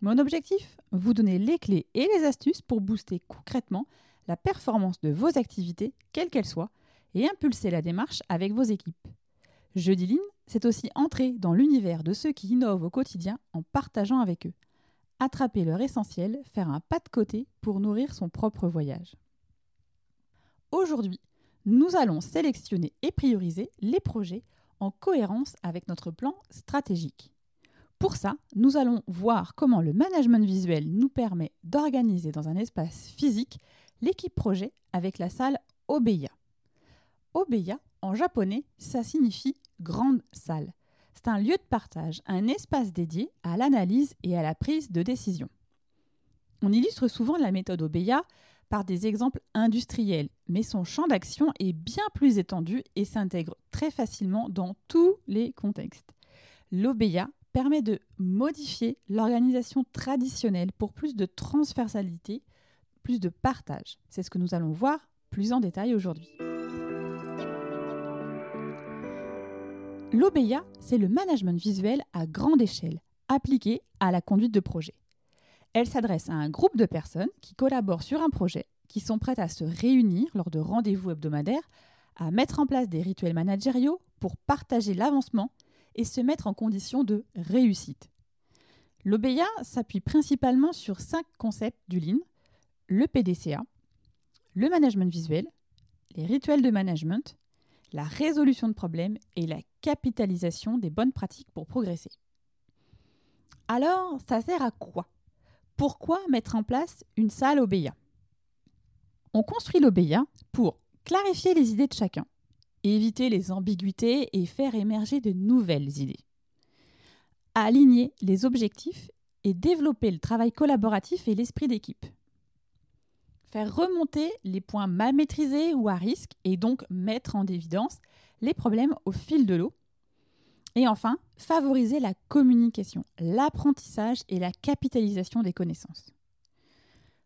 Mon objectif Vous donner les clés et les astuces pour booster concrètement la performance de vos activités, quelles qu'elles soient, et impulser la démarche avec vos équipes. Jeudi Lean, c'est aussi entrer dans l'univers de ceux qui innovent au quotidien en partageant avec eux. Attraper leur essentiel, faire un pas de côté pour nourrir son propre voyage. Aujourd'hui, nous allons sélectionner et prioriser les projets en cohérence avec notre plan stratégique. Pour ça, nous allons voir comment le management visuel nous permet d'organiser dans un espace physique l'équipe projet avec la salle Obeya. Obeya, en japonais, ça signifie grande salle. C'est un lieu de partage, un espace dédié à l'analyse et à la prise de décision. On illustre souvent la méthode Obeya par des exemples industriels, mais son champ d'action est bien plus étendu et s'intègre très facilement dans tous les contextes. L'Obeya permet de modifier l'organisation traditionnelle pour plus de transversalité, plus de partage. C'est ce que nous allons voir plus en détail aujourd'hui. L'OBEA, c'est le management visuel à grande échelle, appliqué à la conduite de projet. Elle s'adresse à un groupe de personnes qui collaborent sur un projet, qui sont prêtes à se réunir lors de rendez-vous hebdomadaires, à mettre en place des rituels managériaux pour partager l'avancement et se mettre en condition de réussite. L'OBEA s'appuie principalement sur cinq concepts du Lean, le PDCA, le management visuel, les rituels de management, la résolution de problèmes et la capitalisation des bonnes pratiques pour progresser. Alors, ça sert à quoi? Pourquoi mettre en place une salle OBEA On construit l'OBEA pour clarifier les idées de chacun, éviter les ambiguïtés et faire émerger de nouvelles idées. Aligner les objectifs et développer le travail collaboratif et l'esprit d'équipe. Faire remonter les points mal maîtrisés ou à risque et donc mettre en évidence les problèmes au fil de l'eau. Et enfin, favoriser la communication, l'apprentissage et la capitalisation des connaissances.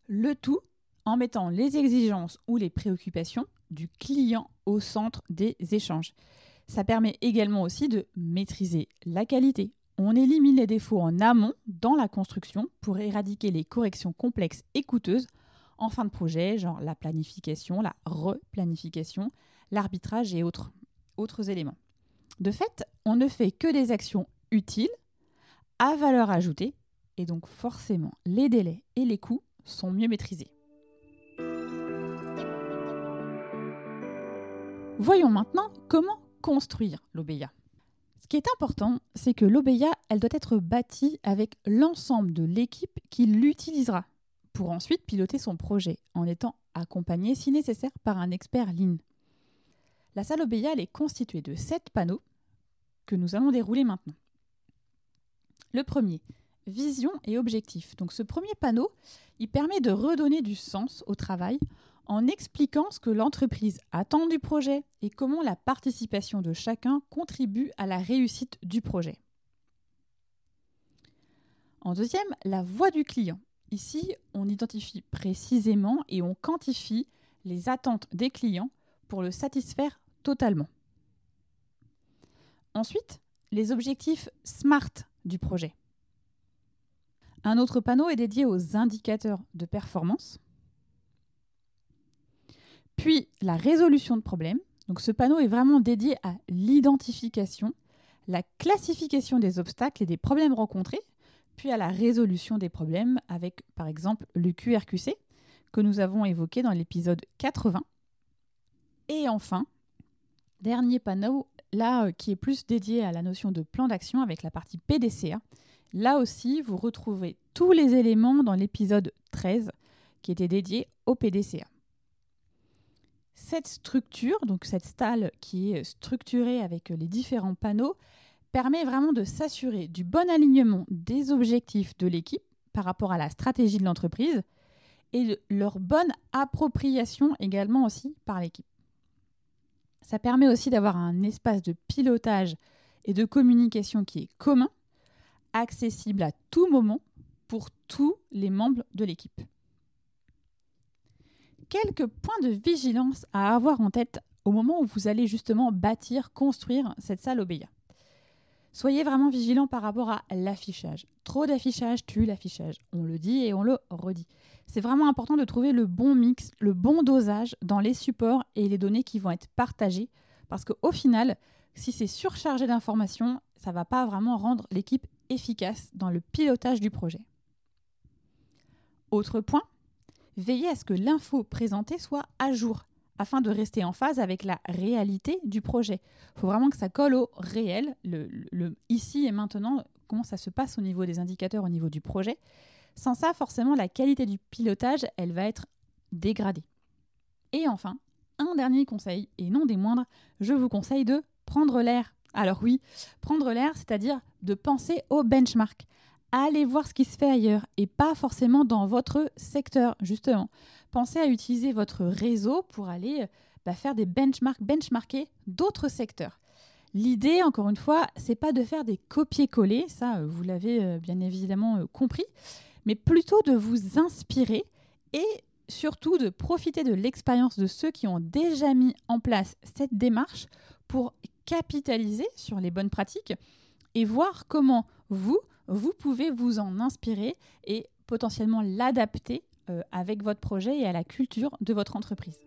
Le tout en mettant les exigences ou les préoccupations du client au centre des échanges. Ça permet également aussi de maîtriser la qualité. On élimine les défauts en amont dans la construction pour éradiquer les corrections complexes et coûteuses en fin de projet, genre la planification, la replanification, l'arbitrage et autres, autres éléments. De fait, on ne fait que des actions utiles, à valeur ajoutée, et donc forcément les délais et les coûts sont mieux maîtrisés. Voyons maintenant comment construire l'OBEA. Ce qui est important, c'est que l'OBEA, elle doit être bâtie avec l'ensemble de l'équipe qui l'utilisera pour ensuite piloter son projet en étant accompagné si nécessaire par un expert Lean. La salle OBEA, elle est constituée de sept panneaux que nous allons dérouler maintenant. Le premier, vision et objectif. Donc ce premier panneau, il permet de redonner du sens au travail en expliquant ce que l'entreprise attend du projet et comment la participation de chacun contribue à la réussite du projet. En deuxième, la voix du client. Ici, on identifie précisément et on quantifie les attentes des clients pour le satisfaire totalement. Ensuite, les objectifs SMART du projet. Un autre panneau est dédié aux indicateurs de performance. Puis la résolution de problèmes. Donc ce panneau est vraiment dédié à l'identification, la classification des obstacles et des problèmes rencontrés, puis à la résolution des problèmes avec par exemple le QRQC que nous avons évoqué dans l'épisode 80. Et enfin, dernier panneau, là euh, qui est plus dédié à la notion de plan d'action avec la partie PDCA. Là aussi, vous retrouvez tous les éléments dans l'épisode 13 qui était dédié au PDCA. Cette structure, donc cette stalle qui est structurée avec les différents panneaux, permet vraiment de s'assurer du bon alignement des objectifs de l'équipe par rapport à la stratégie de l'entreprise et leur bonne appropriation également aussi par l'équipe. Ça permet aussi d'avoir un espace de pilotage et de communication qui est commun, accessible à tout moment pour tous les membres de l'équipe. Quelques points de vigilance à avoir en tête au moment où vous allez justement bâtir, construire cette salle OBEA. Soyez vraiment vigilant par rapport à l'affichage. Trop d'affichage tue l'affichage. On le dit et on le redit. C'est vraiment important de trouver le bon mix, le bon dosage dans les supports et les données qui vont être partagées. Parce qu'au final, si c'est surchargé d'informations, ça ne va pas vraiment rendre l'équipe efficace dans le pilotage du projet. Autre point, veillez à ce que l'info présentée soit à jour afin de rester en phase avec la réalité du projet. Il faut vraiment que ça colle au réel, ici et maintenant, comment ça se passe au niveau des indicateurs, au niveau du projet? Sans ça, forcément, la qualité du pilotage, elle va être dégradée. Et enfin, un dernier conseil, et non des moindres, je vous conseille de prendre l'air. Alors oui, prendre l'air, c'est-à-dire de penser au benchmark. Allez voir ce qui se fait ailleurs et pas forcément dans votre secteur, justement pensez à utiliser votre réseau pour aller bah, faire des benchmarks, benchmarker d'autres secteurs. L'idée, encore une fois, c'est pas de faire des copier-coller, ça euh, vous l'avez euh, bien évidemment euh, compris, mais plutôt de vous inspirer et surtout de profiter de l'expérience de ceux qui ont déjà mis en place cette démarche pour capitaliser sur les bonnes pratiques et voir comment vous, vous pouvez vous en inspirer et potentiellement l'adapter euh, avec votre projet et à la culture de votre entreprise.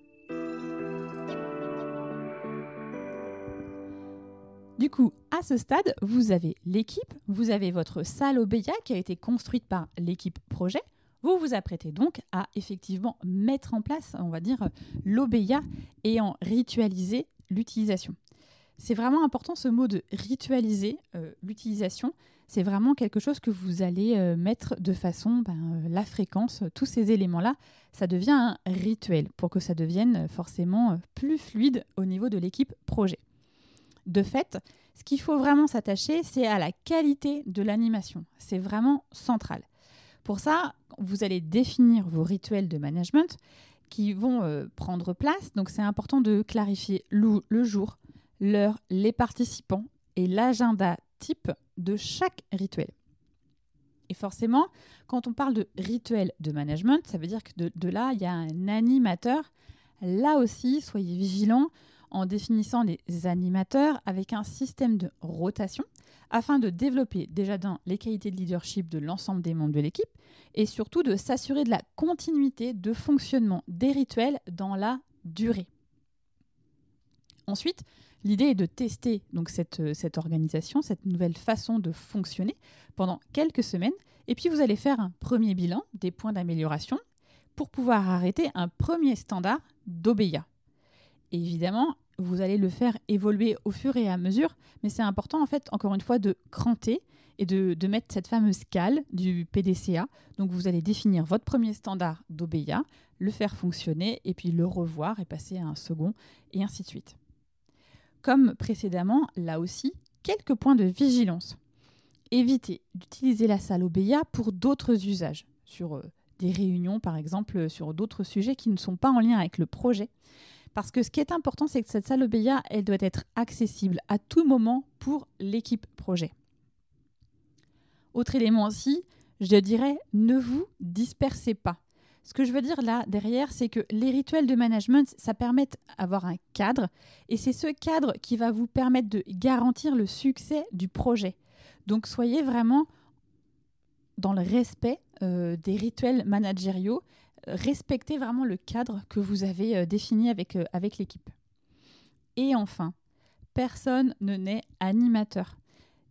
Du coup, à ce stade, vous avez l'équipe, vous avez votre salle OBEA qui a été construite par l'équipe projet. Vous vous apprêtez donc à effectivement mettre en place, on va dire, l'OBEA et en ritualiser l'utilisation. C'est vraiment important ce mot de ritualiser euh, l'utilisation c'est vraiment quelque chose que vous allez euh, mettre de façon, ben, euh, la fréquence, tous ces éléments-là, ça devient un rituel pour que ça devienne forcément plus fluide au niveau de l'équipe projet. De fait, ce qu'il faut vraiment s'attacher, c'est à la qualité de l'animation. C'est vraiment central. Pour ça, vous allez définir vos rituels de management qui vont prendre place. Donc c'est important de clarifier le jour, l'heure, les participants et l'agenda type de chaque rituel. Et forcément, quand on parle de rituel de management, ça veut dire que de, là, il y a un animateur. Là aussi, soyez vigilants en définissant les animateurs avec un système de rotation afin de développer déjà dans les qualités de leadership de l'ensemble des membres de l'équipe et surtout de s'assurer de la continuité de fonctionnement des rituels dans la durée. Ensuite, L'idée est de tester donc cette, euh, cette organisation, cette nouvelle façon de fonctionner pendant quelques semaines. Et puis vous allez faire un premier bilan des points d'amélioration pour pouvoir arrêter un premier standard d'OBEA. Évidemment, vous allez le faire évoluer au fur et à mesure, mais c'est important en fait, encore une fois, de cranter et de, mettre cette fameuse cale du PDCA. Donc vous allez définir votre premier standard d'OBEA, le faire fonctionner et puis le revoir et passer à un second et ainsi de suite. Comme précédemment, là aussi, quelques points de vigilance. Évitez d'utiliser la salle OBEA pour d'autres usages, sur euh, des réunions par exemple, sur d'autres sujets qui ne sont pas en lien avec le projet. Parce que ce qui est important, c'est que cette salle OBEA, elle doit être accessible à tout moment pour l'équipe projet. Autre élément aussi, je dirais, ne vous dispersez pas. Ce que je veux dire là derrière, c'est que les rituels de management, ça permet d'avoir un cadre et c'est ce cadre qui va vous permettre de garantir le succès du projet. Donc soyez vraiment dans le respect euh, des rituels managériaux, respectez vraiment le cadre que vous avez euh, défini avec, euh, avec l'équipe. Et enfin, personne ne naît animateur.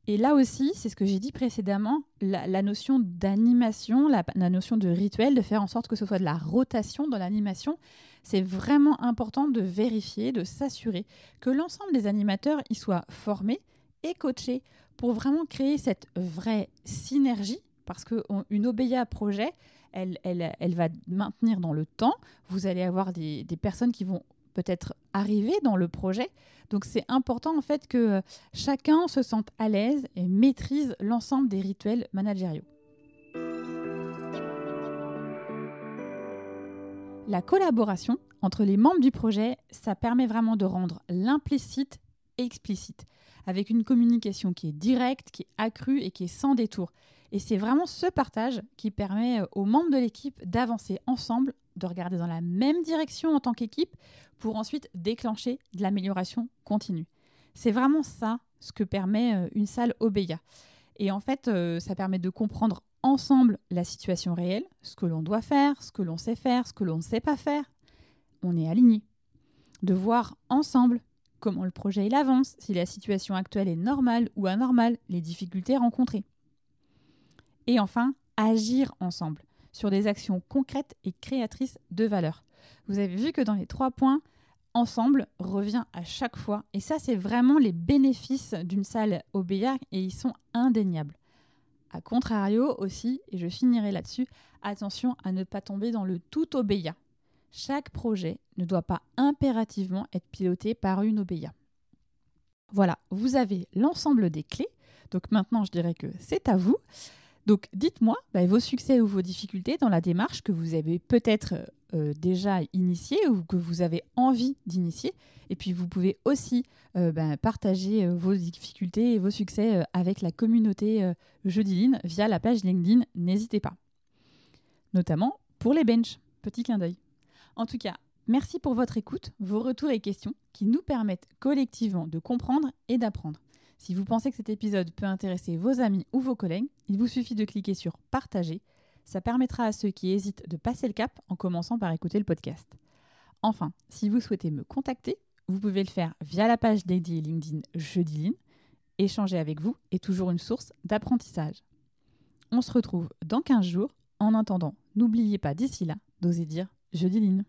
Et là aussi, c'est ce que j'ai dit précédemment, la, notion d'animation, la, notion de rituel, de faire en sorte que ce soit de la rotation dans l'animation, c'est vraiment important de vérifier, de s'assurer que l'ensemble des animateurs y soient formés et coachés pour vraiment créer cette vraie synergie, parce qu'une OBEA projet, elle, va maintenir dans le temps. Vous allez avoir des personnes qui vont peut-être arriver dans le projet. Donc c'est important en fait que euh, chacun se sente à l'aise et maîtrise l'ensemble des rituels managériaux. La collaboration entre les membres du projet, ça permet vraiment de rendre l'implicite explicite, avec une communication qui est directe, qui est accrue et qui est sans détour. Et c'est vraiment ce partage qui permet euh, aux membres de l'équipe d'avancer ensemble, de regarder dans la même direction en tant qu'équipe, pour ensuite déclencher de l'amélioration continue. C'est vraiment ça ce que permet euh, une salle OBEA. Et en fait, euh, ça permet de comprendre ensemble la situation réelle, ce que l'on doit faire, ce que l'on sait faire, ce que l'on ne sait pas faire. On est aligné. De voir ensemble comment le projet avance, si la situation actuelle est normale ou anormale, les difficultés rencontrées. Et enfin, agir ensemble sur des actions concrètes et créatrices de valeur. Vous avez vu que dans les trois points, ensemble revient à chaque fois. Et ça, c'est vraiment les bénéfices d'une salle OBA et ils sont indéniables. A contrario aussi, et je finirai là-dessus, attention à ne pas tomber dans le tout OBEA. Chaque projet ne doit pas impérativement être piloté par une OBEA. Voilà, vous avez l'ensemble des clés. Donc maintenant, je dirais que c'est à vous. Donc dites-moi bah, vos succès ou vos difficultés dans la démarche que vous avez peut-être euh, déjà initiée ou que vous avez envie d'initier. Et puis vous pouvez aussi euh, bah, partager euh, vos difficultés et vos succès avec la communauté Jeudiline via la page LinkedIn. N'hésitez pas. Notamment pour les benches. Petit clin d'œil. En tout cas, merci pour votre écoute, vos retours et questions qui nous permettent collectivement de comprendre et d'apprendre. Si vous pensez que cet épisode peut intéresser vos amis ou vos collègues, il vous suffit de cliquer sur Partager. Ça permettra à ceux qui hésitent de passer le cap en commençant par écouter le podcast. Enfin, si vous souhaitez me contacter, vous pouvez le faire via la page dédiée LinkedIn Jeudiline. Échanger avec vous est toujours une source d'apprentissage. On se retrouve dans 15 jours. En attendant, n'oubliez pas d'ici là d'oser dire Jeudiline.